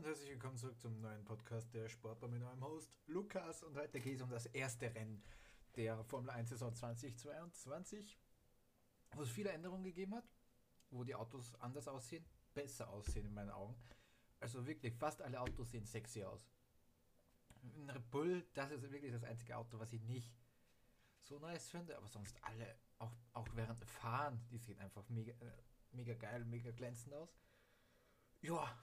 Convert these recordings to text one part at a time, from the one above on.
und herzlich willkommen zurück zum neuen Podcast der Sportbar mit eurem Host Lukas. Und heute geht es um das erste Rennen der Formel 1 Saison 2022, wo es viele Änderungen gegeben hat, wo die Autos anders aussehen, besser aussehen in meinen Augen. Also wirklich, fast alle Autos sehen sexy aus. Ein Bull, das ist wirklich das einzige Auto, was ich nicht so nice finde, aber sonst alle, auch, auch während Fahren, die sehen einfach mega, äh, mega geil, mega glänzend aus. Ja,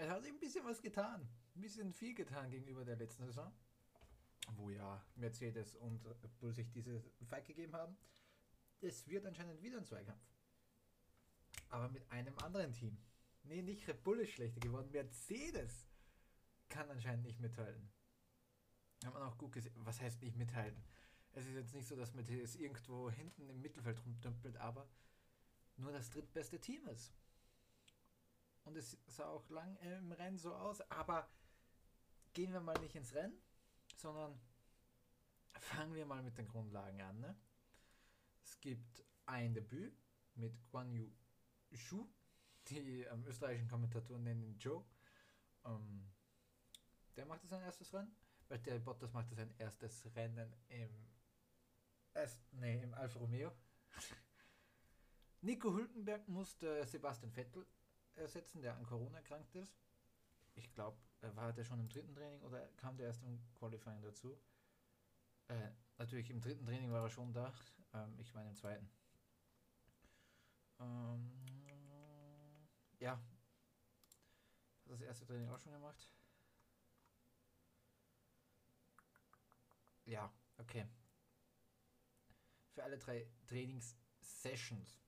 es hat ein bisschen was getan. Ein bisschen viel getan gegenüber der letzten Saison, wo ja Mercedes und Bull sich diese Fight gegeben haben. Es wird anscheinend wieder ein Zweikampf. Aber mit einem anderen Team. Nee, nicht Red Bull ist schlechter geworden. Mercedes kann anscheinend nicht mithalten. Haben wir auch gut gesehen. Was heißt nicht mithalten? Es ist jetzt nicht so, dass Mercedes irgendwo hinten im Mittelfeld rumdümpelt, aber nur das drittbeste Team ist. Und es sah auch lang im Rennen so aus, aber gehen wir mal nicht ins Rennen, sondern fangen wir mal mit den Grundlagen an. Ne? Es gibt ein Debüt mit Guan Yu Shu, die ähm, österreichischen Kommentatoren nennen ihn Joe. Ähm, der macht sein erstes Rennen, weil der Bottas macht sein erstes Rennen im, erst, nee, im Alfa Romeo. Nico Hülkenberg musste Sebastian Vettel ersetzen, der an Corona erkrankt ist. Ich glaube, war der schon im dritten Training oder kam der erst im Qualifying dazu? Äh, natürlich im dritten Training war er schon da. Ähm, ich meine im zweiten. Ähm, ja. Hat das erste Training auch schon gemacht? Ja, okay. Für alle drei Trainings-Sessions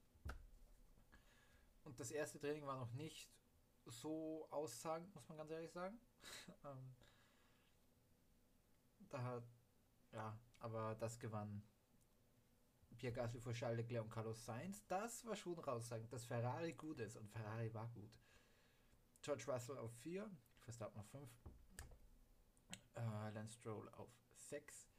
und das erste Training war noch nicht so aussagend, muss man ganz ehrlich sagen. ähm, da hat, ja, aber das gewann Pierre Gasly vor Charles Leclerc und Carlos Sainz. Das war schon raussagend, dass Ferrari gut ist und Ferrari war gut. George Russell auf 4, Verstappen auf 5, äh, Lance Stroll auf 6,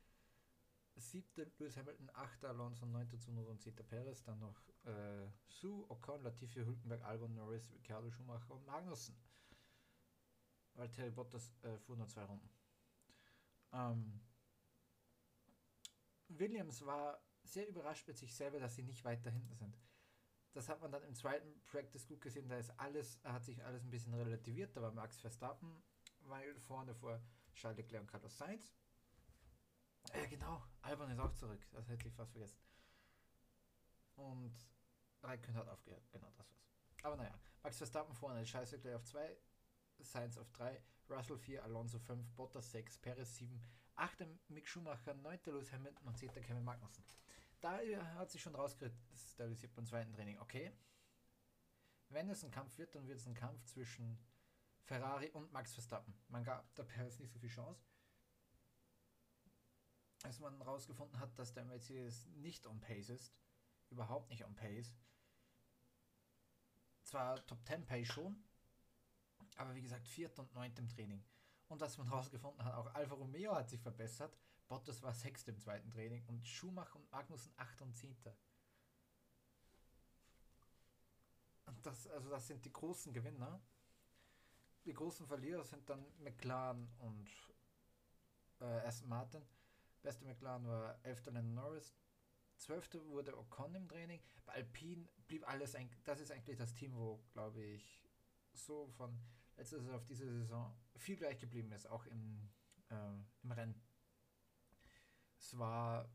siebte Lewis Hamilton, achter Alonso, neunter Zunoda und zehnter Perez, dann noch äh, Sue, Ocon, Latifi, Hülkenberg, Albon, Norris, Ricciardo, Schumacher und Magnussen. Weil Terry Bottas äh, fuhr nur zwei Runden. Ähm, Williams war sehr überrascht mit sich selber, dass sie nicht weiter hinten sind. Das hat man dann im zweiten Practice gut gesehen, da ist alles, hat sich alles ein bisschen relativiert. Da war Max Verstappen, weil vorne vor Charles Leclerc und Carlos Sainz. Ja, genau. Albon ist auch zurück. Das hätte ich fast vergessen. Und Raikön hat aufgehört. Genau, das war's. Aber naja, Max Verstappen vorne, Scheiße gleich auf 2, Sainz auf 3, Russell 4, Alonso 5, Bottas 6, Perez 7, 8. Mick Schumacher, 9. Lewis Hamilton und 10. Kevin Magnussen. Da hat sich schon rauskristallisiert beim zweiten Training. Okay, wenn es ein Kampf wird, dann wird es ein Kampf zwischen Ferrari und Max Verstappen. Man gab der Perez nicht so viel Chance als man herausgefunden hat, dass der Mercedes nicht on pace ist, überhaupt nicht on pace. Zwar Top 10 Pace schon, aber wie gesagt, viert und neunt im Training. Und dass man herausgefunden hat, auch Alfa Romeo hat sich verbessert. Bottas war sechste im zweiten Training und Schumacher und Magnussen 8 und 10. Und das, also das sind die großen Gewinner. Die großen Verlierer sind dann McLaren und äh, Aston Martin. Beste McLaren war 11. Lennon Norris. 12. wurde Ocon im Training. Bei Alpine blieb alles, ein, das ist eigentlich das Team, wo, glaube ich, so von letzter Saison auf diese Saison viel gleich geblieben ist, auch im, äh, im Rennen. Es war,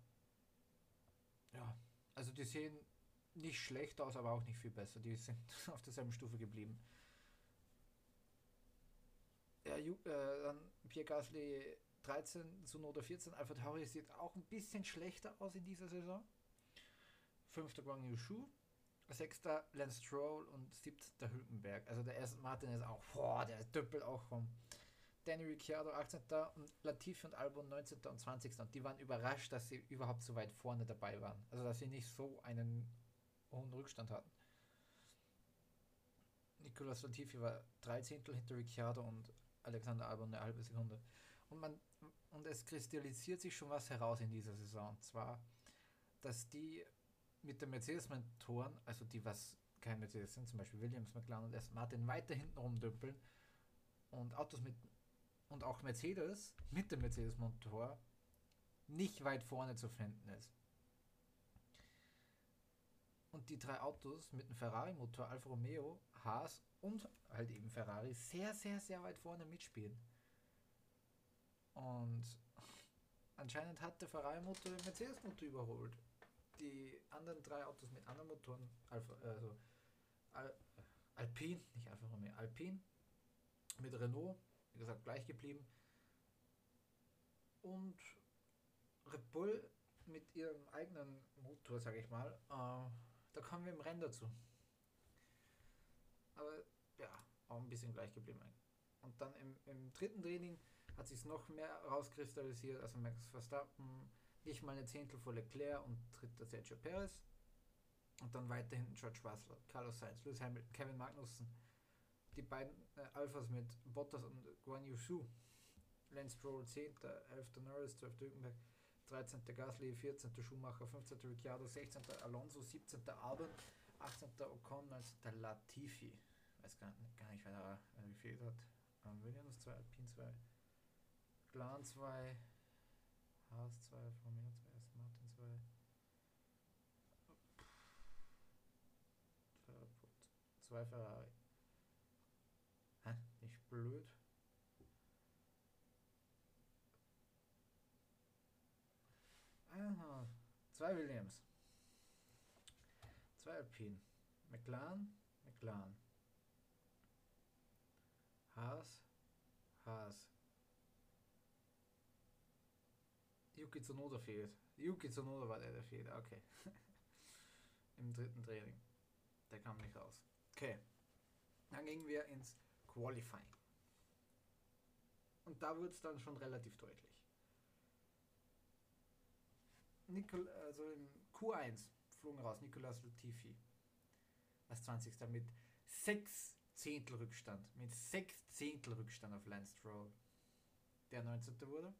ja, also die sehen nicht schlecht aus, aber auch nicht viel besser. Die sind auf derselben Stufe geblieben. Ja, äh, dann Pierre Gasly 13, Sonoda 14. Alpha Tauri sieht auch ein bisschen schlechter aus in dieser Saison. Fünfter Guang Yushu. Sechster Lance Stroll und siebter Hülkenberg. Also der erste Martin ist auch, boah, der düppelt auch rum. Danny Ricciardo 18. und Latifi und Albon 19. und 20. Und die waren überrascht, dass sie überhaupt so weit vorne dabei waren. Also dass sie nicht so einen hohen Rückstand hatten. Nicolas Latifi war 13. hinter Ricciardo und Alexander Albon eine halbe Sekunde. Und man und es kristallisiert sich schon was heraus in dieser Saison. Und zwar, dass die mit den Mercedes-Mentoren, also die was kein Mercedes sind, zum Beispiel Williams, McLaren und Aston Martin, weiter hinten rumdümpeln und Autos mit und auch Mercedes mit dem Mercedes-Motor nicht weit vorne zu finden ist. Und die drei Autos mit dem Ferrari-Motor, Alfa Romeo, Haas und halt eben Ferrari sehr, sehr, sehr weit vorne mitspielen. Und anscheinend hat der Ferrari-Motor den Mercedes-Motor überholt. Die anderen drei Autos mit anderen Motoren, Alfa, also Al Alpine, nicht Alfa Romeo, Alpine mit Renault, wie gesagt, gleich geblieben. Und Red Bull mit ihrem eigenen Motor, sage ich mal, äh, da kommen wir im Rennen dazu. Aber ja, auch ein bisschen gleich geblieben. Und dann im, im dritten Training hat sich noch mehr rauskristallisiert. Also Max Verstappen nicht mal eine Zehntel vor Leclerc und dritter Sergio Perez. Und dann weiterhin George Russell, Carlos Sainz, Lewis Hamilton, Kevin Magnussen. Die beiden äh, Alphas mit Bottas und Guan Yu Su. Lance Stroll 10., 11. Norris, 12. Hülkenberg, 13. Gasly, 14. Schumacher, 15. Ricciardo, 16. Alonso, 17. Albon, 18. Ocon, 19. Latifi. Weiß gar nicht, gar nicht wer da gefehlt hat. Um, Williams 2, Alpine 2, Glan 2, Haas 2, Romeo 2, Aston Martin 2. 2 Ferrari. Hä? Nicht blöd. Aha. Zwei Williams. Zwei Alpine. McLaren, McLaren. Haas, Haas. Yuki Tsunoda fehlt. Yuki Tsunoda war der, der fehlt. Okay. Im dritten Training. Der kam nicht raus. Okay. Dann gingen wir ins Qualifying. Und da wurde es dann schon relativ deutlich. Nicol, also im Q1 flogen raus Nicolas Latifi als 20. mit 6 Zehntel Rückstand. Mit 6 Zehntel Rückstand auf Lance Stroll, der 19. wurde.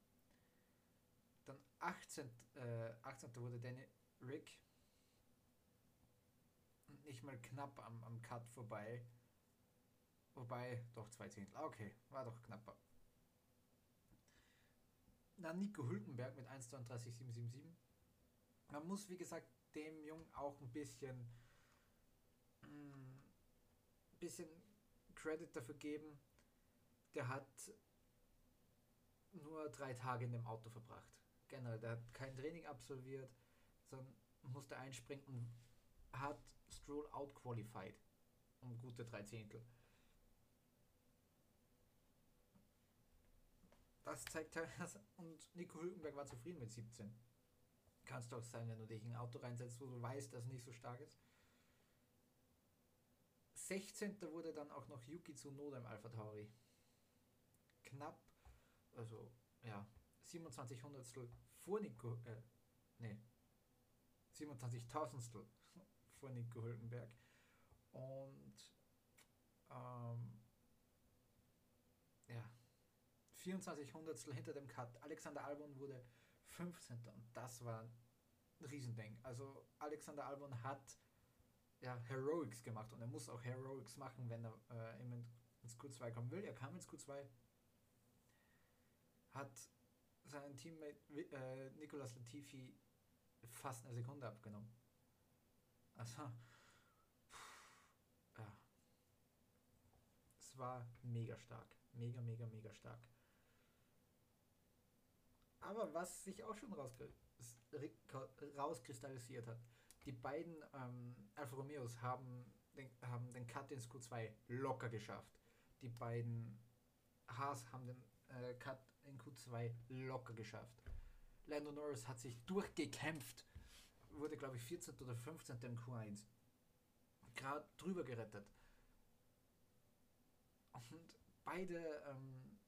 Dann 18. Äh, 18. wurde Danny Rick. Nicht mal knapp am, am Cut vorbei. Wobei, doch zwei Zehntel. Ah, okay, war doch knapper. Dann Nico Hülkenberg mit 1,32,777. Man muss, wie gesagt, dem Jungen auch ein bisschen, ein mm, bisschen Credit dafür geben. Der hat nur drei Tage in dem Auto verbracht. Generell, der hat kein Training absolviert, sondern musste einspringen und hat Stroll outqualified um gute drei Zehntel. Das zeigt halt, und Nico Hülkenberg war zufrieden mit 17. Kannst du auch sein, wenn du dich in ein Auto reinsetzt, wo du weißt, dass es nicht so stark ist. 16. wurde dann auch noch Yuki Tsunoda im Alpha Tauri. Knapp, also ja, 27 Hundertstel vor Nico, äh, nee, 27 Tausendstel vor Nico Hülkenberg. Und ähm, ja, 24 Hundertstel hinter dem Cut. Alexander Albon wurde 15. Und das war ein Riesending. Also Alexander Albon hat ja, Heroics gemacht und er muss auch Heroics machen, wenn er äh, ins Q2 kommen will. Er kam ins Q2, hat seinen Teammate äh, Nicolas Latifi fast eine Sekunde abgenommen. Also, pff, ja. Es war mega stark. Mega, mega, mega stark. Aber was sich auch schon rauskristallisiert hat, die beiden ähm, Alfa Romeos haben den, haben den Cut ins Q2 locker geschafft. Die beiden Haas haben den äh, Cut in Q2 locker geschafft. Lando Norris hat sich durchgekämpft, wurde glaube ich 14. oder 15. im Q1. Gerade drüber gerettet. Und beide, ähm,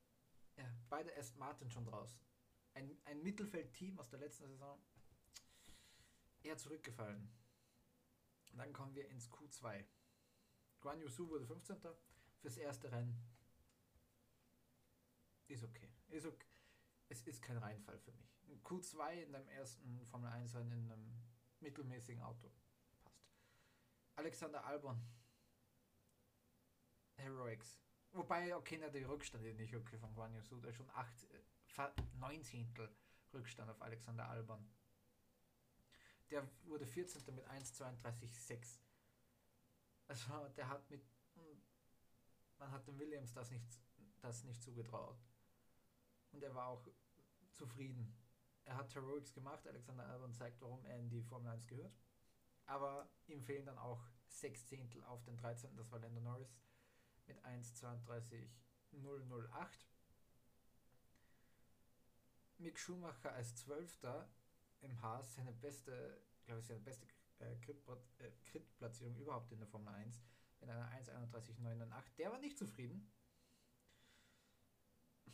ja, beide Aston Martin schon draußen ein, ein Mittelfeldteam aus der letzten Saison eher zurückgefallen. dann kommen wir ins Q2. Guan Yusu wurde 15. fürs erste Rennen. Ist okay. Ist okay. Es ist kein Reinfall für mich. Ein Q2 in deinem ersten Formel 1 Rennen in einem mittelmäßigen Auto. Passt. Alexander Albon. Heroics. Wobei, okay, na, die Rückstände nicht okay von Guan Yu Su, da schon 8, 9 Zehntel Rückstand auf Alexander Alban. Der wurde 14. mit 1,32,6. Also der hat mit. Man hat dem Williams das nicht, das nicht zugetraut. Und er war auch zufrieden. Er hat Heroics gemacht, Alexander Albon zeigt, warum er in die Formel 1 gehört. Aber ihm fehlen dann auch 6 Zehntel auf den 13. Das war Lando Norris mit 1,32,008. Mick Schumacher als 12. im Haas, seine beste, glaube ich, seine beste äh, Crit-Platzierung äh, überhaupt in der Formel 1 mit einer 1,31,908. Der war nicht zufrieden,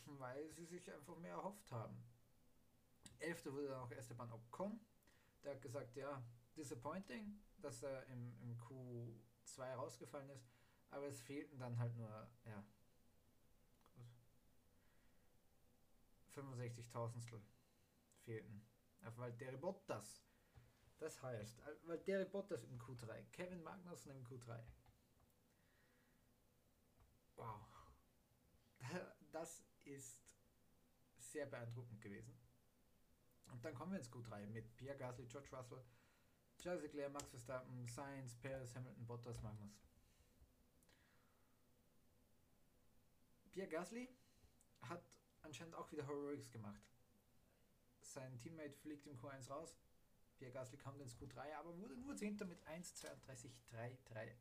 weil sie sich einfach mehr erhofft haben. 11. wurde dann auch Esteban Ocon. Der hat gesagt, ja, disappointing, dass er im, im Q2 rausgefallen ist, aber es fehlten dann halt nur, ja, 65 Tausendstel fehlten. Auf Valtteri Bottas. Das heißt, Valtteri Bottas im Q3, Kevin Magnussen im Q3. Wow. Das ist sehr beeindruckend gewesen. Und dann kommen wir ins Q3 mit Pierre Gasly, George Russell, Charles Leclerc, Max Verstappen, Sainz, Perez, Hamilton, Bottas, Magnus. Pierre Gasly hat anscheinend auch wieder Heroics gemacht. Sein Teammate fliegt im Q1 raus. Pierre Gasly kommt ins Q3, aber wurde nur 10. mit 1,32,338.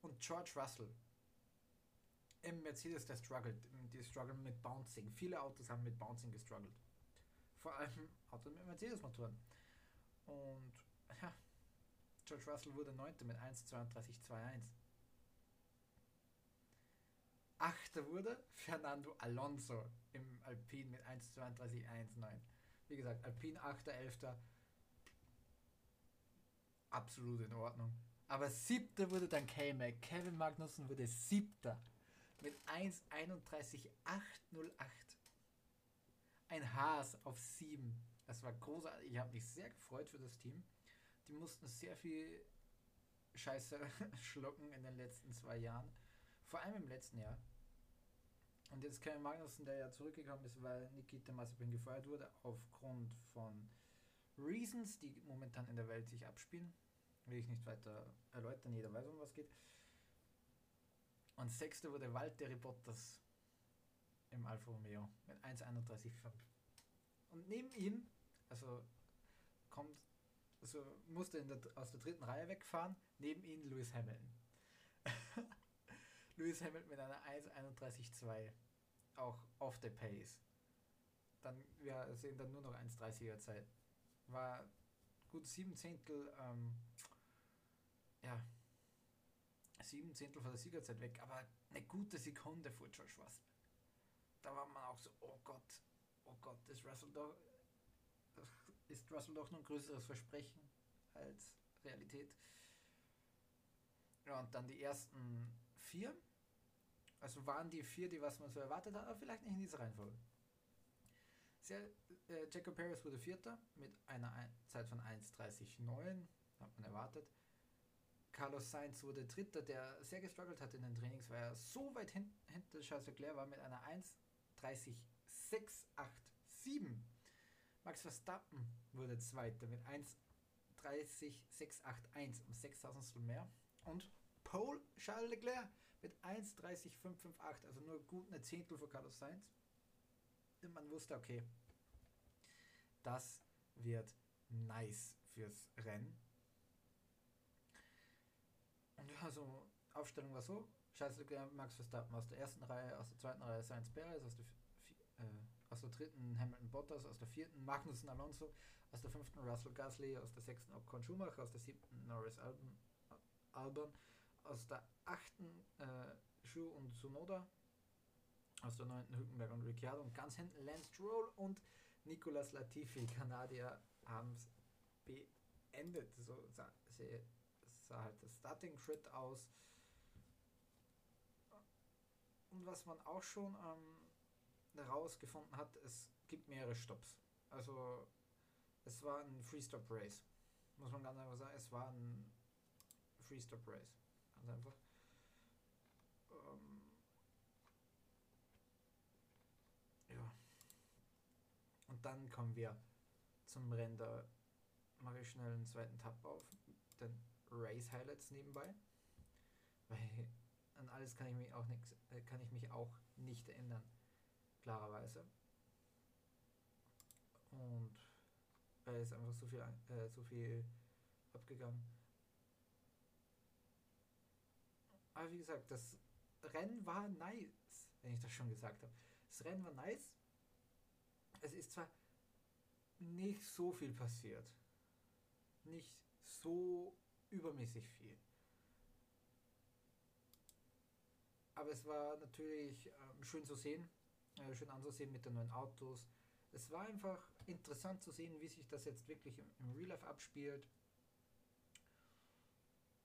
Und George Russell im Mercedes, der struggelt, die strugglen mit Bouncing. Viele Autos haben mit Bouncing gestruggelt. Vor allem Autos mit Mercedes-Motoren. Und ja, George Russell wurde 9. mit 1,32,21. Achter wurde Fernando Alonso im Alpine mit 1,32,19. Wie gesagt, Alpine 8., 11. Absolut in Ordnung. Aber siebter wurde dann K-Mac. Kevin Magnussen wurde siebter mit 1,31,808. Ein Haas auf 7. Das war großartig. Ich habe mich sehr gefreut für das Team. Die mussten sehr viel Scheiße schlucken in den letzten zwei Jahren. Vor allem im letzten Jahr. Und jetzt Kevin Magnussen, der ja zurückgekommen ist, weil Nikita Mazepin gefeuert wurde, aufgrund von Reasons, die momentan in der Welt sich abspielen. Will ich nicht weiter erläutern, jeder weiß, um was geht. Und sechster wurde Valtteri Bottas im Alfa Romeo mit 1,31,5. Und neben ihm, also kommt, also musste der, aus der dritten Reihe wegfahren, neben ihm Lewis Hamilton. Lewis Hamilton mit einer 1,31,2. Auch off the pace. Dann, wir sehen dann nur noch 1,30er Zeit. War gut sieben Zehntel, ähm, ja, sieben Zehntel von der Siegerzeit weg, aber eine gute Sekunde vor George Russell. Da war man auch so, oh Gott, oh Gott, ist Russell doch, ist Russell doch noch ein größeres Versprechen als Realität. Ja, und dann die ersten vier. Also waren die vier, die was man so erwartet hat, aber vielleicht nicht in dieser Reihenfolge. Sehr, äh, Jacob Paris wurde Vierter mit einer Zeit von 1,39,9, hat man erwartet. Carlos Sainz wurde Dritter, der sehr gestruggelt hat in den Trainings, weil er so weit hin hinter Charles Leclerc war mit einer 1,30,687. Max Verstappen wurde Zweiter mit 1,30,681 um 6000 mehr. Und Paul Charles Leclerc mit 1,30,558, also nur gut eine Zehntel für Carlos Sainz. Und man wusste, okay, das wird nice fürs Rennen. Ja, so Aufstellung war so. Scheiße, Max Verstappen aus der ersten Reihe, aus der zweiten Reihe Sainz Perez, aus der, äh, aus der dritten Hamilton Bottas, aus der vierten Magnussen Alonso, aus der fünften Russell Gasly, aus der sechsten Ocon Schumacher, aus der siebten Norris Albon, Albon aus der achten äh, Schuh und Sonoda, aus der neunten Hülkenberg und Ricciardo und ganz hinten Lance Stroll und Nicolas Latifi, Kanadier, haben es beendet. So sah, sah halt das Starting Grid aus. Und was man auch schon ähm, herausgefunden hat, es gibt mehrere Stops. Also es war ein Free-Stop Race. Muss man ganz einfach sagen, es war ein Free-Stop Race. Ganz einfach. Ähm, ja. Und dann kommen wir zum Render. Mache ich schnell einen zweiten Tab auf, den Race Highlights nebenbei. Weil an alles kann ich mich auch nix, äh, kann ich mich auch nicht ändern. Klarerweise. Und weil es einfach so viel, äh, so viel abgegangen. Aber wie gesagt, das Rennen war nice, wenn ich das schon gesagt habe. Das Rennen war nice. Es ist zwar nicht so viel passiert. Nicht so übermäßig viel. Aber es war natürlich ähm, schön zu sehen, äh, schön anzusehen mit den neuen Autos. Es war einfach interessant zu sehen, wie sich das jetzt wirklich im, im Real Life abspielt.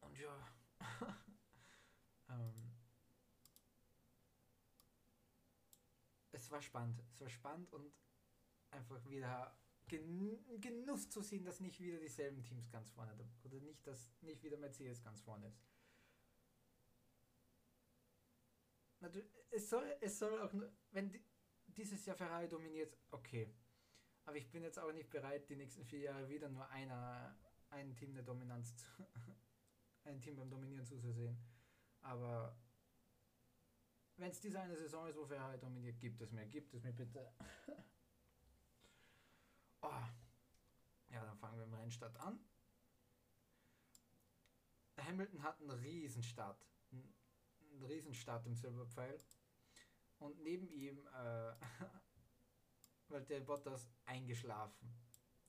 Und ja, ähm, es war spannend. Es war spannend und einfach wieder Genuss zu sehen, dass nicht wieder dieselben Teams ganz vorne oder nicht, dass nicht wieder Mercedes ganz vorne ist. Es soll, es soll auch nur, wenn die, dieses Jahr Ferrari dominiert, okay. Aber ich bin jetzt auch nicht bereit, die nächsten vier Jahre wieder nur einer, ein Team der Dominanz zu, ein Team beim Dominieren zuzusehen. Aber wenn es diese eine Saison ist, wo Ferrari dominiert, gibt es mir, gibt es mir bitte. oh. Ja, dann fangen wir im Rennstart an. Hamilton hat einen Riesenstart. Einen Riesenstart im Silberpfeil. Und neben ihm, äh, weil der Bottas eingeschlafen.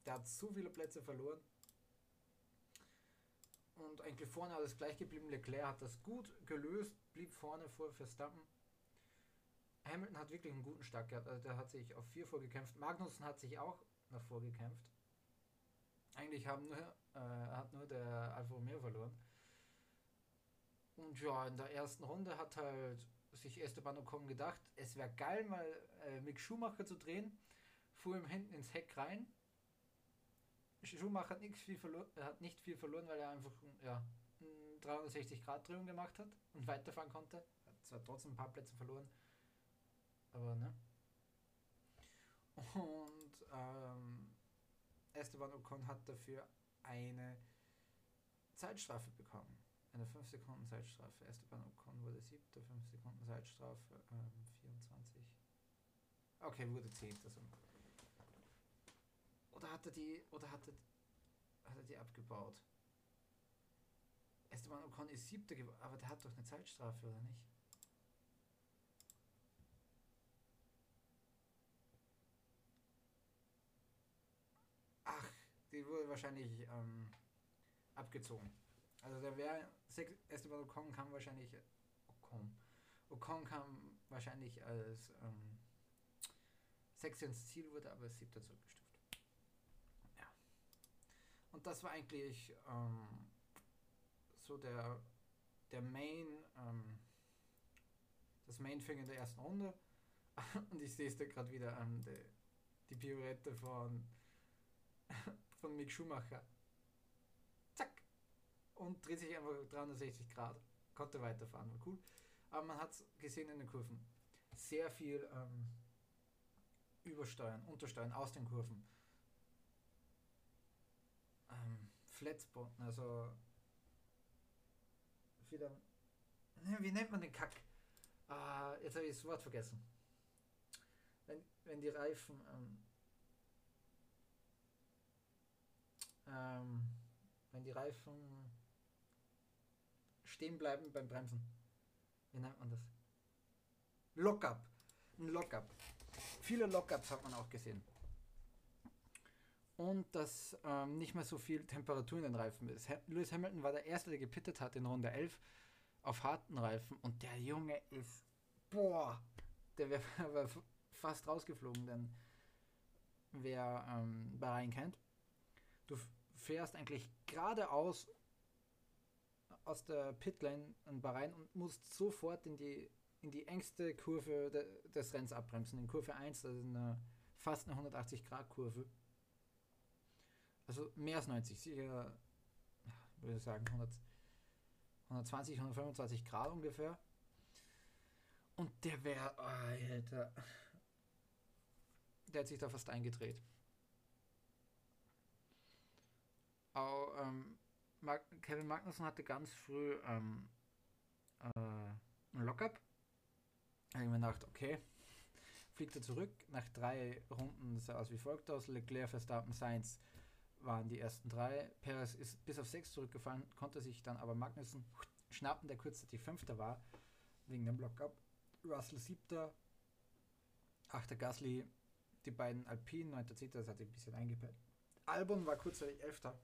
Der hat so viele Plätze verloren. Und eigentlich vorne alles gleich geblieben. Leclerc hat das gut gelöst, blieb vorne vor Verstappen. Hamilton hat wirklich einen guten Start gehabt. Also der hat sich auf 4 vorgekämpft. Magnussen hat sich auch nach vorgekämpft. Eigentlich haben nur, äh, hat nur der Alfa Romeo verloren. Und ja, in der ersten Runde hat halt sich Esteban Ocon gedacht, es wäre geil, mal äh, Mick Schumacher zu drehen. Fuhr ihm hinten ins Heck rein. Schumacher hat, nicht viel, verloren, hat nicht viel verloren, weil er einfach ja, 360-Grad-Drehung gemacht hat und weiterfahren konnte. Hat zwar trotzdem ein paar Plätze verloren, aber ne. Und ähm, Esteban Ocon hat dafür eine Zeitstrafe bekommen. Eine 5 Sekunden Zeitstrafe. Esteban Ocon wurde siebter, 5 Sekunden Zeitstrafe, ähm, 24. Okay, wurde 10. Also. Oder hat er die, oder hat er, hat er die abgebaut? Esteban Ocon ist siebter geworden, aber der hat doch eine Zeitstrafe, oder nicht? Die wurde wahrscheinlich ähm, abgezogen. Also der wäre, Esteban Ocon kam wahrscheinlich, Ocon, Ocon kam wahrscheinlich als ähm, Sechster ins Ziel, wurde aber als Siebter zurückgestuft. Ja. Und das war eigentlich ähm, so der, der Main, ähm, das Main Thing in der ersten Runde. Und ich sehe es da gerade wieder an, die, die Pirouette von, von Mick Schumacher und dreht sich einfach 360 Grad. Konnte weiterfahren, war cool. Aber man hat es gesehen in den Kurven. Sehr viel ähm, Übersteuern, Untersteuern aus den Kurven. Ähm, Flatspot, also wieder. Wie nennt man den Kack? Ah, jetzt habe ich das Wort vergessen. Wenn, wenn die Reifen. Ähm, ähm, wenn die Reifen stehen bleiben beim Bremsen. Wie nennt man das? Lockup. Ein Lockup. Viele Lockups hat man auch gesehen. Und dass ähm, nicht mehr so viel Temperatur in den Reifen ist. Lewis Hamilton war der Erste, der gepittet hat in Runde 11 auf harten Reifen. Und der Junge ist, boah, der wäre fast rausgeflogen, denn wer ähm, Bahrain kennt, du fährst eigentlich geradeaus aus der Pitlane ein paar rein und musst sofort in die, in die engste Kurve de, des Renns abbremsen. In Kurve 1, das ist eine, fast eine 180-Grad-Kurve. Also mehr als 90, sicher, würde ich sagen, 100, 120, 125 Grad ungefähr. Und der wäre, oh, Alter, der hat sich da fast eingedreht. Auch, ähm, Kevin Magnussen hatte ganz früh ähm, äh, ein Lockup. Da habe ich mir gedacht, okay, fliegt er zurück. Nach drei Runden sah aus wie folgt aus. Leclerc, Verstappen, Sainz waren die ersten drei. Perez ist bis auf sechs zurückgefallen, konnte sich dann aber Magnussen schnappen, der kurzzeitig Fünfter war, wegen dem Lockup. Russell siebter, achter Gasly, die beiden Alpinen, neunter Zehnter, das hat sich ein bisschen eingepennt. Albon war kurzzeitig Elfter,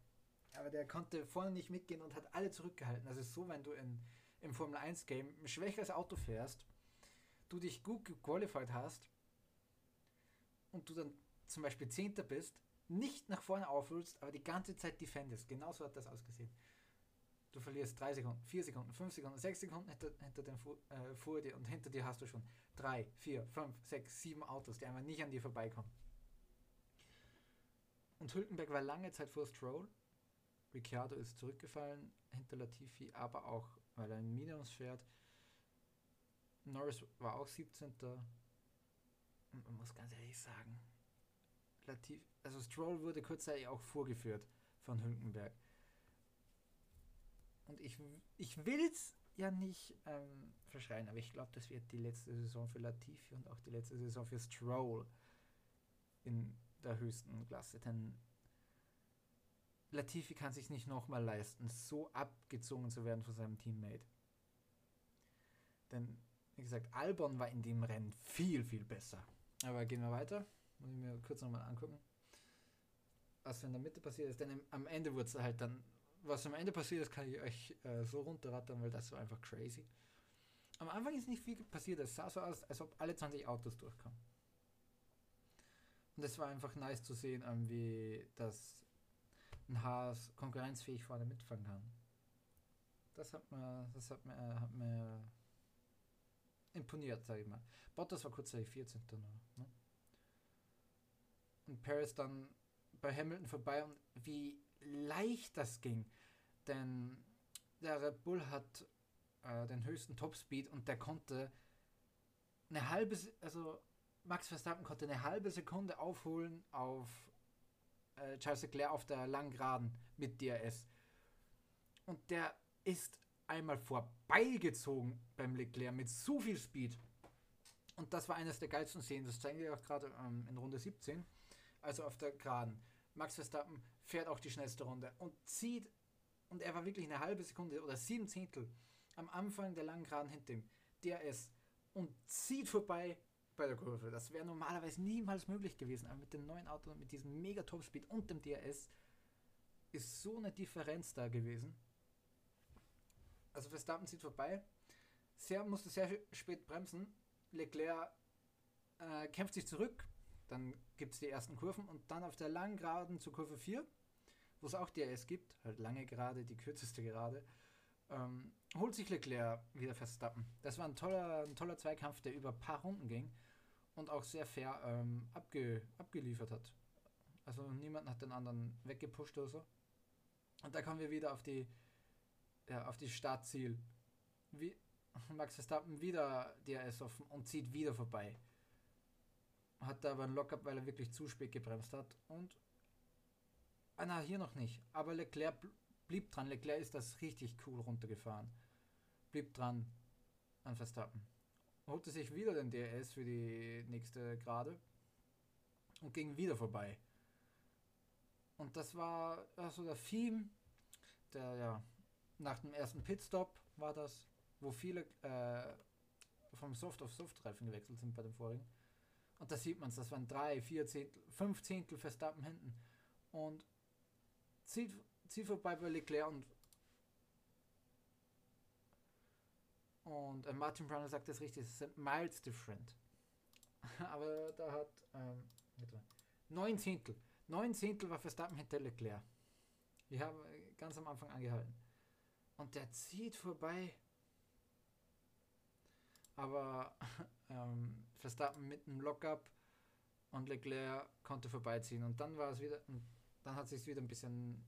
aber der konnte vorne nicht mitgehen und hat alle zurückgehalten. Das ist so, wenn du in, im Formel 1 Game ein schwächeres Auto fährst, du dich gut gequalified hast und du dann zum Beispiel Zehnter bist, nicht nach vorne aufholst, aber die ganze Zeit defendest. Genauso hat das ausgesehen. Du verlierst 3 Sekunden, 4 Sekunden, 5 Sekunden, 6 Sekunden hinter, hinter dem äh, vor dir und hinter dir hast du schon 3, 4, 5, 6, 7 Autos, die einfach nicht an dir vorbeikommen. Und Hülkenberg war lange Zeit vor Stroll. Ricciardo ist zurückgefallen hinter Latifi, aber auch weil er in Minus fährt. Norris war auch 17. Und man muss ganz ehrlich sagen, Latif, also Stroll wurde kurzzeitig auch vorgeführt von Hülkenberg. Und ich, ich will es ja nicht ähm, verschreien, aber ich glaube, das wird die letzte Saison für Latifi und auch die letzte Saison für Stroll in der höchsten Klasse. Denn Latifi kann sich nicht nochmal leisten, so abgezogen zu werden von seinem Teammate. Denn, wie gesagt, Albon war in dem Rennen viel, viel besser. Aber gehen wir weiter. Muss ich mir kurz nochmal angucken. Was in der Mitte passiert ist. Denn am Ende wurde es halt dann. Was am Ende passiert ist, kann ich euch äh, so runterrattern, weil das war einfach crazy. Am Anfang ist nicht viel passiert. Es sah so aus, als ob alle 20 Autos durchkamen. Und es war einfach nice zu sehen, wie das ein Haas konkurrenzfähig vorne mitfahren kann. Das hat mir, das hat mir, hat mir imponiert, sage ich mal. Bottas war kurzzeitig 14. Nur, ne? Und Paris dann bei Hamilton vorbei und wie leicht das ging. Denn der Red Bull hat äh, den höchsten Topspeed und der konnte eine halbe, also Max Verstappen konnte eine halbe Sekunde aufholen auf äh, Charles Leclerc auf der langen Geraden mit DRS. Und der ist einmal vorbeigezogen beim Leclerc mit so viel Speed. Und das war eines der geilsten Szenen. Das zeigen wir auch gerade ähm, in Runde 17. Also auf der Geraden. Max Verstappen fährt auch die schnellste Runde und zieht, und er war wirklich eine halbe Sekunde oder sieben Zehntel am Anfang der langen Geraden hinter ihm. DRS und zieht vorbei bei der Kurve. Das wäre normalerweise niemals möglich gewesen. Aber mit dem neuen Auto, mit diesem mega Topspeed und dem DRS ist so eine Differenz da gewesen. Also Verstappen zieht vorbei. Sehr, musste sehr spät bremsen. Leclerc äh, kämpft sich zurück. Dann gibt es die ersten Kurven und dann auf der langen Geraden zur Kurve 4, wo es auch DRS gibt, halt lange Gerade, die kürzeste Gerade, ähm, holt sich Leclerc wieder Verstappen. Das war ein toller, ein toller Zweikampf, der über ein paar Runden ging und auch sehr fair ähm, abge, abgeliefert hat. Also niemand hat den anderen weggepusht oder so. Und da kommen wir wieder auf die, ja, auf die Startziel. Wie Max Verstappen wieder DRS offen und zieht wieder vorbei. Hat da aber ein Lockup, weil er wirklich zu spät gebremst hat. Und. Ah, na, hier noch nicht. Aber Leclerc blieb dran. Leclerc ist das richtig cool runtergefahren. Blieb dran an Verstappen holte sich wieder den DRS für die nächste Gerade und ging wieder vorbei. Und das war also der Theme, der ja nach dem ersten Pitstop war das, wo viele äh, vom Soft auf Soft Reifen gewechselt sind bei dem vorigen. Und da sieht man es, das waren drei, vier Zehntel, fünf Zehntel Verstappen hinten. Und zieht, zieht vorbei bei Leclerc und Und äh, Martin Brown sagt das richtig, es sind miles different. Aber da hat ähm, neun Zehntel. Neun Zehntel war Verstappen hinter Leclerc. Ich habe ganz am Anfang angehalten. Und der zieht vorbei. Aber ähm, Verstappen mit einem Lockup und Leclerc konnte vorbeiziehen. Und dann war es wieder, dann hat sich wieder ein bisschen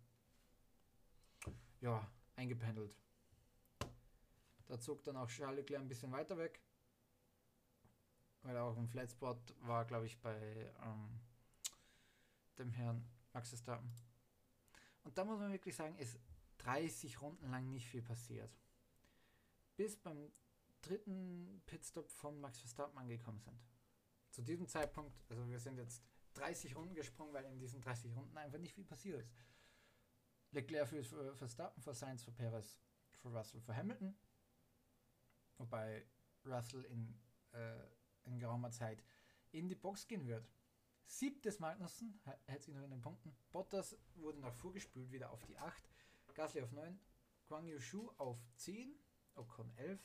ja, eingependelt. Da zog dann auch Charles Leclerc ein bisschen weiter weg. weil auch ein Flatspot war, glaube ich, bei ähm, dem Herrn Max Verstappen. Und da muss man wirklich sagen, ist 30 Runden lang nicht viel passiert. Bis beim dritten Pitstop von Max Verstappen angekommen sind. Zu diesem Zeitpunkt, also wir sind jetzt 30 Runden gesprungen, weil in diesen 30 Runden einfach nicht viel passiert ist. Leclerc für Verstappen, für Sainz, für Perez, für Russell, für Hamilton. Wobei Russell in, äh, in geraumer Zeit in die Box gehen wird. Siebtes Magnussen, hält sich noch in den Punkten. Bottas wurde noch vorgespült wieder auf die 8. Gasly auf 9. Guang Yushu auf 10. Ocon 11.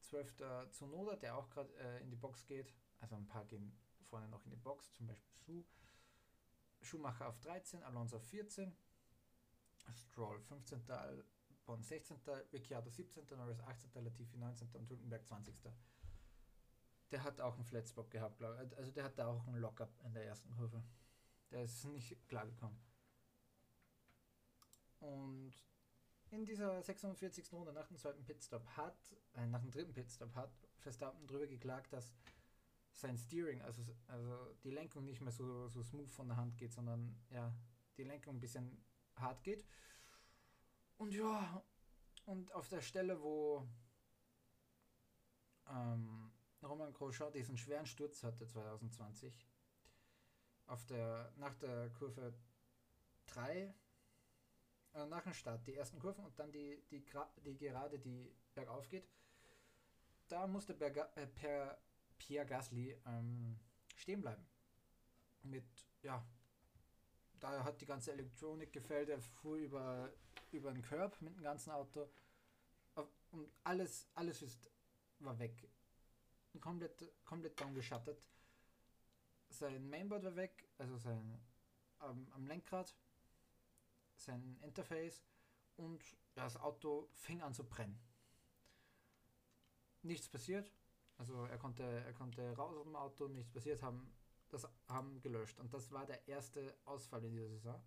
12. Tsunoda, der auch gerade äh, in die Box geht. Also ein paar gehen vorne noch in die Box, zum Beispiel Schuh. Schumacher auf 13, Alonso auf 14. Stroll 15. Albon 16. Ricciardo 17. Norris 18. Latifi 19. und Hülkenberg 20 der hat auch einen Flatspot gehabt, glaube ich. Also der hat da auch einen Lockup in der ersten Kurve. Der ist nicht klar gekommen. Und in dieser 46. Runde nach dem zweiten Pitstop hat, äh, nach dem dritten Pitstop hat Verstappen darüber geklagt, dass sein Steering, also, also die Lenkung nicht mehr so, so smooth von der Hand geht, sondern ja, die Lenkung ein bisschen hart geht. Und ja, und auf der Stelle, wo ähm, Roman Grosjean diesen schweren Sturz hatte 2020. Auf der, nach der Kurve 3, äh, nach dem Start, die ersten Kurven und dann die, die, die Gerade, die bergauf geht. Da musste Berga, äh, per Pierre Gasly ähm, stehen bleiben. Mit, ja, da hat die ganze Elektronik gefällt, er fuhr über, über den Curb mit dem ganzen Auto und alles, alles ist, war weg komplett, komplett down geschattet. Sein Mainboard war weg, also sein ähm, am Lenkrad, sein Interface und das Auto fing an zu brennen. Nichts passiert, also er konnte, er konnte raus aus dem Auto, nichts passiert, haben das haben gelöscht. Und das war der erste Ausfall in dieser Saison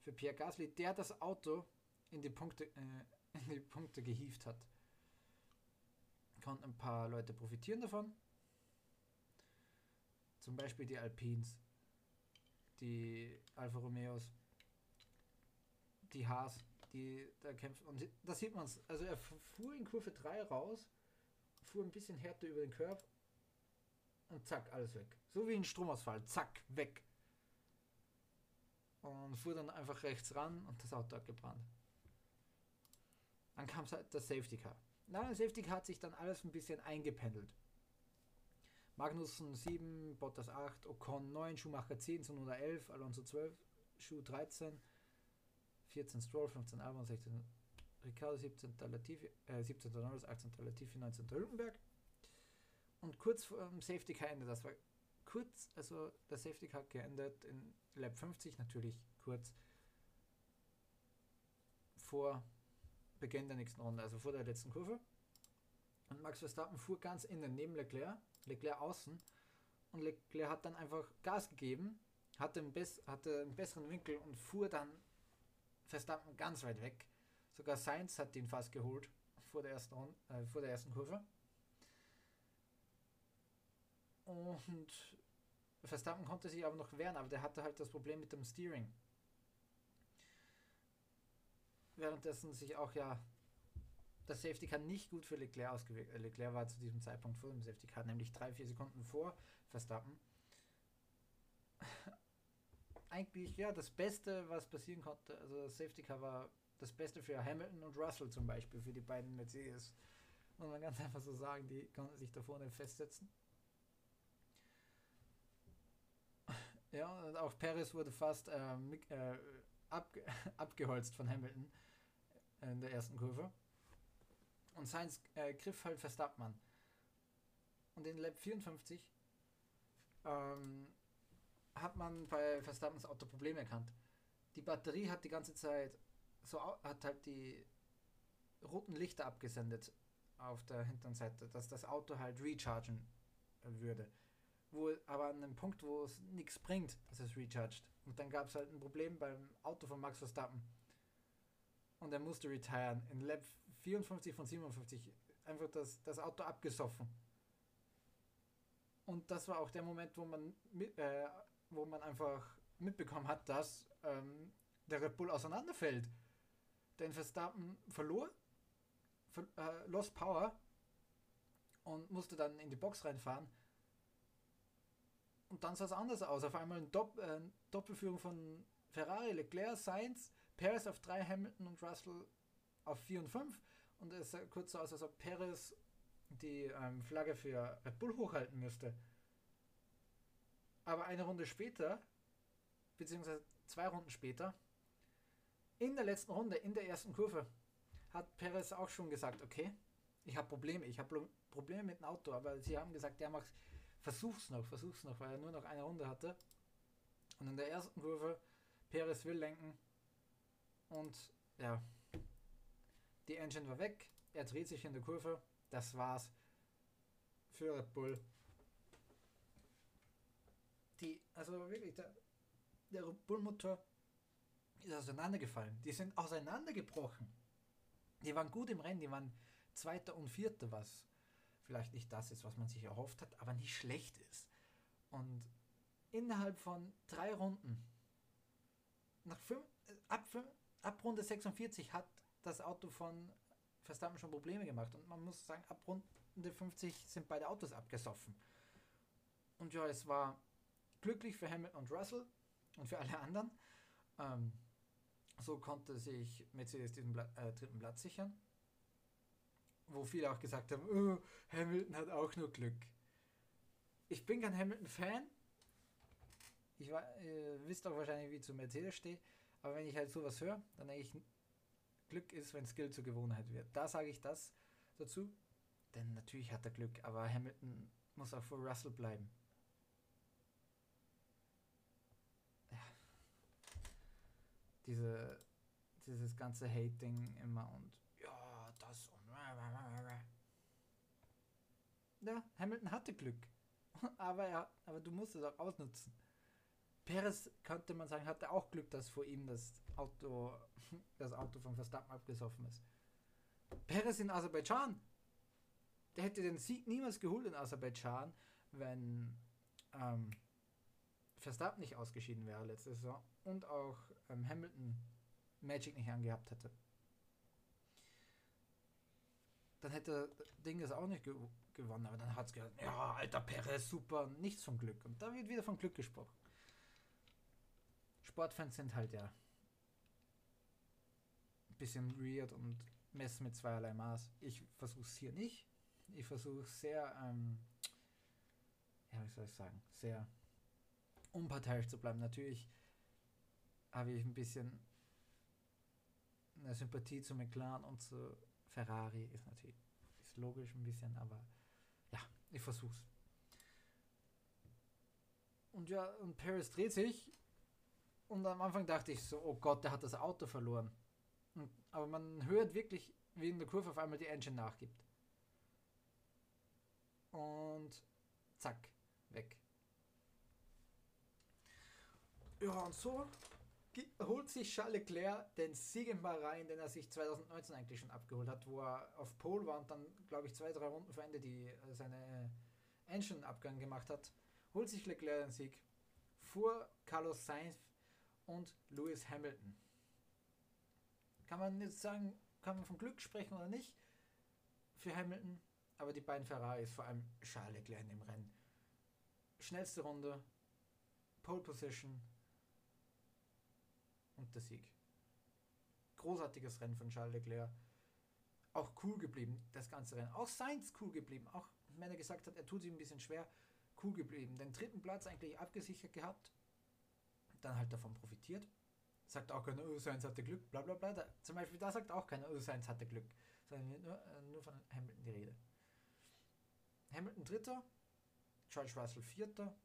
für Pierre Gasly, der das Auto in die Punkte, äh, in die Punkte gehievt hat konnten ein paar Leute profitieren davon. Zum Beispiel die Alpines, die Alfa Romeos, die Haas, die da kämpfen. Und da sieht man es. Also er fuhr in Kurve 3 raus, fuhr ein bisschen härter über den Körb und zack, alles weg. So wie ein Stromausfall, zack, weg. Und fuhr dann einfach rechts ran und das Auto hat gebrannt. Dann kam das Safety Car. Na, das Safety Car hat sich dann alles ein bisschen eingependelt. Magnussen 7, Bottas 8, Ocon 9, Schumacher 10, Sonoda 11, Alonso 12, Schuh 13, 14 Stroll, 15 Albon, 16 Ricciardo, 17 Latifi, äh, 17 Norris, 18 Latifi, 19 Hülkenberg. Und kurz vor dem Safety Car Ende, das war kurz, also der Safety Car geendet in Lab 50, natürlich kurz vor Beginn der nächsten Runde, also vor der letzten Kurve. Und Max Verstappen fuhr ganz innen neben Leclerc, Leclerc außen. Und Leclerc hat dann einfach Gas gegeben, hatte einen, hatte einen besseren Winkel und fuhr dann Verstappen ganz weit weg. Sogar Sainz hat ihn fast geholt vor der ersten, Runde, äh, vor der ersten Kurve. Und Verstappen konnte sich aber noch wehren, aber der hatte halt das Problem mit dem Steering währenddessen sich auch ja das Safety Car nicht gut für Leclerc ausgewirkt. Äh, Leclerc war zu diesem Zeitpunkt vor dem Safety Car, nämlich drei, vier Sekunden vor Verstappen. Eigentlich ja das Beste, was passieren konnte. Also das Safety Car war das Beste für Hamilton und Russell zum Beispiel, für die beiden Mercedes. Muss man ganz einfach so sagen, die konnten sich da vorne festsetzen. Ja, auch Perez wurde fast äh, äh, abge abgeholzt von Hamilton in der ersten Kurve. Und Sainz äh, griff halt Verstappen an. Und in Lab 54 ähm, hat man bei Verstappens Auto Probleme erkannt. Die Batterie hat die ganze Zeit so hat halt die roten Lichter abgesendet auf der hinteren Seite, dass das Auto halt rechargen würde. Wo, aber an einem Punkt, wo es nichts bringt, dass es rechargt. Und dann gab es halt ein Problem beim Auto von Max Verstappen. Und er musste retiren. In Lab 54 von 57 einfach das, das Auto abgesoffen. Und das war auch der Moment, wo man, mit, äh, wo man einfach mitbekommen hat, dass ähm, der Red Bull auseinanderfällt. Denn Verstappen verlor, ver äh, lost Power und musste dann in die Box reinfahren. Und dann sah es anders aus. Auf einmal eine Dopp äh, Doppelführung von Ferrari, Leclerc, Sainz, Perez auf 3, Hamilton und Russell auf 4 und 5. Und es sah kurz so aus, als ob Perez die ähm, Flagge für Red Bull hochhalten müsste. Aber eine Runde später, beziehungsweise zwei Runden später, in der letzten Runde, in der ersten Kurve, hat Perez auch schon gesagt, okay, ich habe Probleme, ich habe Probleme mit dem Auto, aber sie haben gesagt, ja, mach, versuch's noch, versuch's noch, weil er nur noch eine Runde hatte. Und in der ersten Kurve, Perez will lenken und ja, die Engine war weg, er dreht sich in der Kurve, das war's für Red Bull. Die, also wirklich, der, der Red Bull Motor ist auseinandergefallen. Die sind auseinandergebrochen. Die waren gut im Rennen, die waren Zweiter und Vierter, was vielleicht nicht das ist, was man sich erhofft hat, aber nicht schlecht ist. Und innerhalb von drei Runden, nach fünf, ab, fünf, ab Runde 46 hat das Auto von Verstappen schon Probleme gemacht. Und man muss sagen, ab Runde 50 sind beide Autos abgesoffen. Und ja, es war glücklich für Hamilton und Russell und für alle anderen. Ähm, so konnte sich Mercedes diesen Bla äh, dritten Platz sichern. Wo viele auch gesagt haben, oh, Hamilton hat auch nur Glück. Ich bin kein Hamilton-Fan. Ich war, äh, wisst auch wahrscheinlich, wie ich zu Mercedes stehe. Aber wenn ich halt sowas höre, dann denke ich, Glück ist, wenn Skill zur Gewohnheit wird. Da sage ich das dazu. Denn natürlich hat er Glück, aber Hamilton muss auch vor Russell bleiben. diese, dieses ganze Hating immer und ja, das und ja, Hamilton hatte Glück. aber ja, aber du musst es auch ausnutzen. Perez könnte man sagen, hatte auch Glück, dass vor ihm das Auto, das Auto von Verstappen abgesoffen ist. Perez in Aserbaidschan, der hätte den Sieg niemals geholt in Aserbaidschan, wenn ähm, Verstappen nicht ausgeschieden wäre letzte Saison und auch ähm, Hamilton Magic nicht angehabt hätte. Dann hätte Ding es auch nicht gewonnen, aber dann hat es gesagt, ja, alter Perez, super, nichts vom Glück. Und da wird wieder von Glück gesprochen. Sportfans sind halt ja ein bisschen weird und messen mit zweierlei Maß. Ich versuche es hier nicht. Ich versuche sehr, ähm, ja, wie soll ich sagen, sehr unparteiisch zu bleiben. Natürlich habe ich ein bisschen eine Sympathie zu McLaren und zu Ferrari. Ist natürlich ist logisch ein bisschen, aber ich versuch's. Und ja, und Paris dreht sich und am Anfang dachte ich so, oh Gott, der hat das Auto verloren. Und, aber man hört wirklich, wie in der Kurve auf einmal die Engine nachgibt. Und zack, weg. Ja, und so holt sich Charles Leclerc den Sieg in Bahrain, den er sich 2019 eigentlich schon abgeholt hat, wo er auf Pole war und dann, glaube ich, zwei, drei Runden vor Ende die, äh, seine Engine-Abgang gemacht hat, holt sich Leclerc den Sieg vor Carlos Sainz und Lewis Hamilton. Kann man jetzt sagen, kann man von Glück sprechen oder nicht für Hamilton, aber die beiden Ferraris, vor allem Charles Leclerc in dem Rennen. Schnellste Runde, Pole Position, und der Sieg. Großartiges Rennen von Charles Leclerc. Auch cool geblieben, das ganze Rennen. Auch Sainz cool geblieben. Auch wenn er gesagt hat, er tut sich ein bisschen schwer, cool geblieben. Den dritten Platz eigentlich abgesichert gehabt. Dann halt davon profitiert. Sagt auch keiner, oh, Sainz hatte Glück, bla bla bla. Da, zum Beispiel, da sagt auch keiner, oh, Sainz hatte Glück. Sondern nur, äh, nur von Hamilton die Rede. Hamilton dritter, George Russell vierter.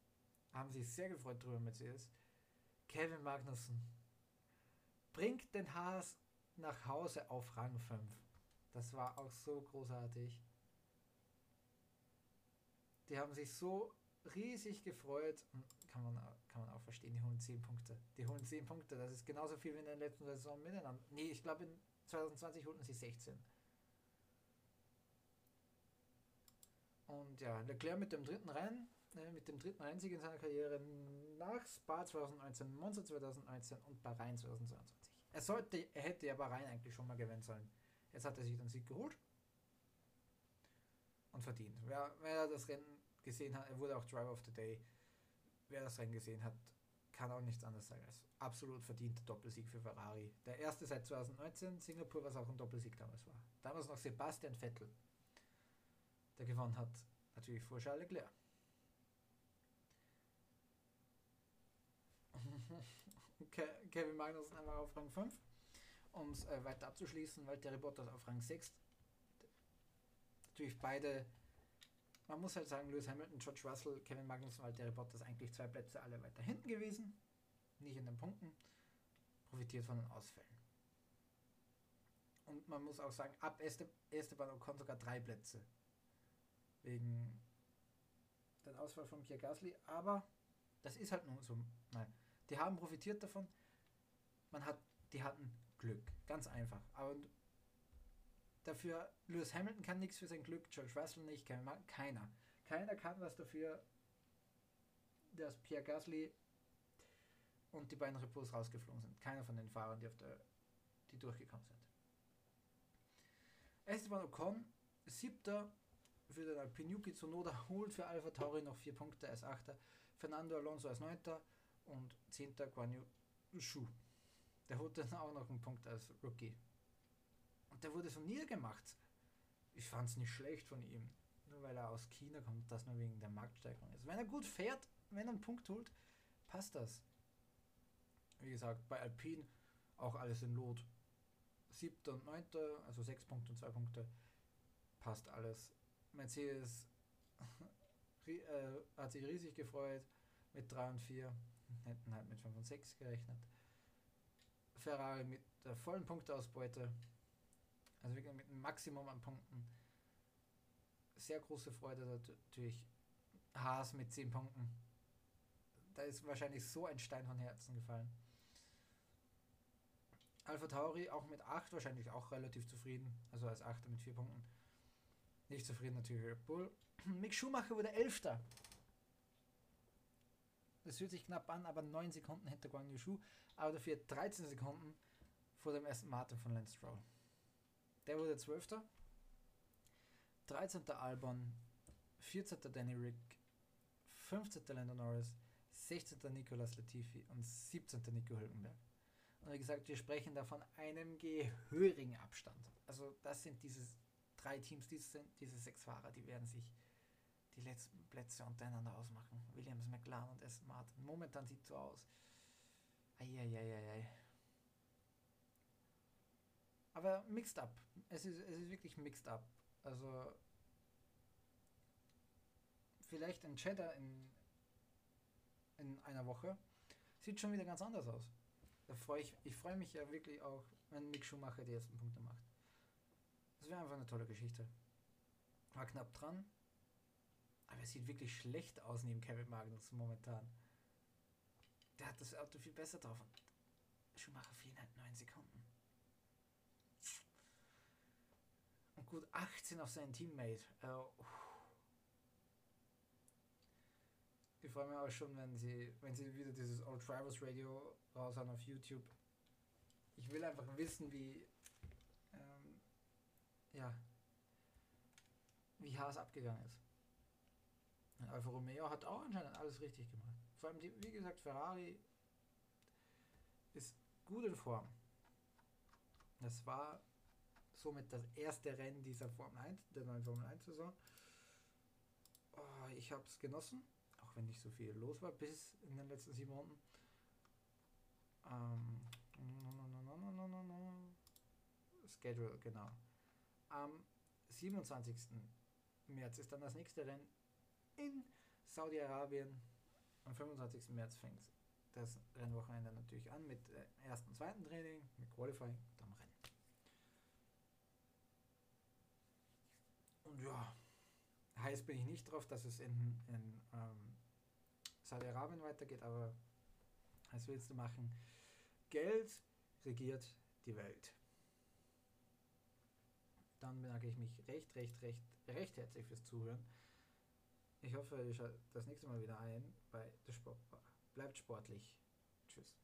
Haben sich sehr gefreut drüber, Mercedes. Kevin Magnussen bringt den Haas nach Hause auf Rang 5. Das war auch so großartig. Die haben sich so riesig gefreut. Kann man, kann man auch verstehen, die holen 10 Punkte. Die holen 10 Punkte, das ist genauso viel wie in der letzten Saison miteinander. Nee, ich glaube in 2020 holten sie 16. Und ja, Leclerc mit dem dritten Rennen mit dem dritten Rennsieg in seiner Karriere nach Spa 2019, Monza 2019 und Bahrain 2022. Er sollte, er hätte ja Bahrain eigentlich schon mal gewinnen sollen. Jetzt hat er sich den Sieg geholt und verdient. Wer, wer das Rennen gesehen hat, er wurde auch Driver of the Day. Wer das Rennen gesehen hat, kann auch nichts anderes sagen als absolut verdienter Doppelsieg für Ferrari. Der erste seit 2019, Singapur, was auch ein Doppelsieg damals war. Damals noch Sebastian Vettel, der gewonnen hat, natürlich vor Charles Leclerc. Kevin Magnussen einfach auf Rang 5. Um es äh, weiter abzuschließen, weil Terry Bottas auf Rang 6. Natürlich beide, man muss halt sagen, Lewis Hamilton, George Russell, Kevin Magnussen, Valtteri Bottas eigentlich zwei Plätze alle weiter hinten gewesen. Nicht in den Punkten. Profitiert von den Ausfällen. Und man muss auch sagen, ab Esteban Ocon sogar drei Plätze. Wegen den Ausfall von Pierre Gasly. Aber das ist halt nun so. Nein. Die haben profitiert davon. Man hat, die hatten Glück. Ganz einfach. Aber dafür, Lewis Hamilton kann nichts für sein Glück, George Russell nicht, keiner. Keiner kann was dafür, dass Pierre Gasly und die beiden Repos rausgeflogen sind. Keiner von den Fahrern, die, auf der, die durchgekommen sind. Esteban Ocon, siebter für den Alpine Yuki Tsunoda, holt für Alpha Tauri noch vier Punkte als achter. Fernando Alonso als neunter und zehnter Guan Yu Shu. Der holt dann auch noch einen Punkt als Rookie. Und der wurde so niedergemacht. Ich fand es nicht schlecht von ihm. Nur weil er aus China kommt, das nur wegen der Marktsteigerung ist. Wenn er gut fährt, wenn er einen Punkt holt, passt das. Wie gesagt, bei Alpine auch alles in Lot. Siebter und neunter, also sechs Punkte und zwei Punkte, passt alles. Mercedes äh, hat sich riesig gefreut mit 3 und 4, hätten halt mit 5 und 6 gerechnet. Ferrari mit der vollen Punkteausbeute, also wirklich mit einem Maximum an Punkten. Sehr große Freude natürlich. Haas mit 10 Punkten. Da ist wahrscheinlich so ein Stein von Herzen gefallen. Alpha Tauri auch mit 8 wahrscheinlich auch relativ zufrieden. Also als 8 mit 4 Punkten. Nicht zufrieden natürlich Red Bull. Mick Schumacher wurde 11. Das hört sich knapp an, aber 9 Sekunden hinter Guang Yushu. Aber dafür 13 Sekunden vor dem ersten Martin von Lance Stroll. Der wurde 12. 13. Albon, 14. Danny Rick, 15. Lando Norris, 16. Nicolas Latifi und 17. Nico Hülkenberg. Und wie gesagt, wir sprechen da von einem gehörigen Abstand. Also das sind diese drei Teams, diese, diese sechs Fahrer, die werden sich die letzten Plätze untereinander ausmachen. Williams, McLaren und Aston Martin. Momentan sieht so aus. Eieieiei. Aber mixed up. Es ist, es ist wirklich mixed up. Also vielleicht ein Cheddar in, in einer Woche sieht schon wieder ganz anders aus. Da freu ich ich freue mich ja wirklich auch, wenn Mick Schumacher die ersten Punkte macht. Das wäre einfach eine tolle Geschichte. War knapp dran. Aber es sieht wirklich schlecht aus neben Kevin Magnus momentan. Der hat das Auto viel besser drauf. Und Schumacher fehlen halt 9 Sekunden. Und gut 18 auf seinen Teammate. Uh, ich freue mich auch schon, wenn sie, wenn sie wieder dieses Old Drivers Radio raushauen auf YouTube. Ich will einfach wissen, wie ähm, ja wie Haas abgegangen ist. Und Alfa Romeo hat auch anscheinend alles richtig gemacht. Vor allem, die, wie gesagt, Ferrari ist gut in Form. Das war somit das erste Rennen dieser Formel 1, der neuen Formel 1 Saison. Oh, ich habe es genossen, auch wenn nicht so viel los war bis in den letzten sieben Runden. Ähm, Schedule, genau. Am 27. März ist dann das nächste Rennen in Saudi-Arabien. Am 25. März fängt das Rennwochenende natürlich an mit äh, ersten und zweiten Training, mit Qualifying und am Rennen. Und ja, heiß bin ich nicht drauf, dass es in, in ähm, Saudi-Arabien weitergeht, aber was willst du machen? Geld regiert die Welt. Dann bedanke ich mich recht, recht, recht, recht herzlich fürs Zuhören. Ich hoffe, ihr schaut das nächste Mal wieder ein bei der Sportbar. Bleibt sportlich. Tschüss.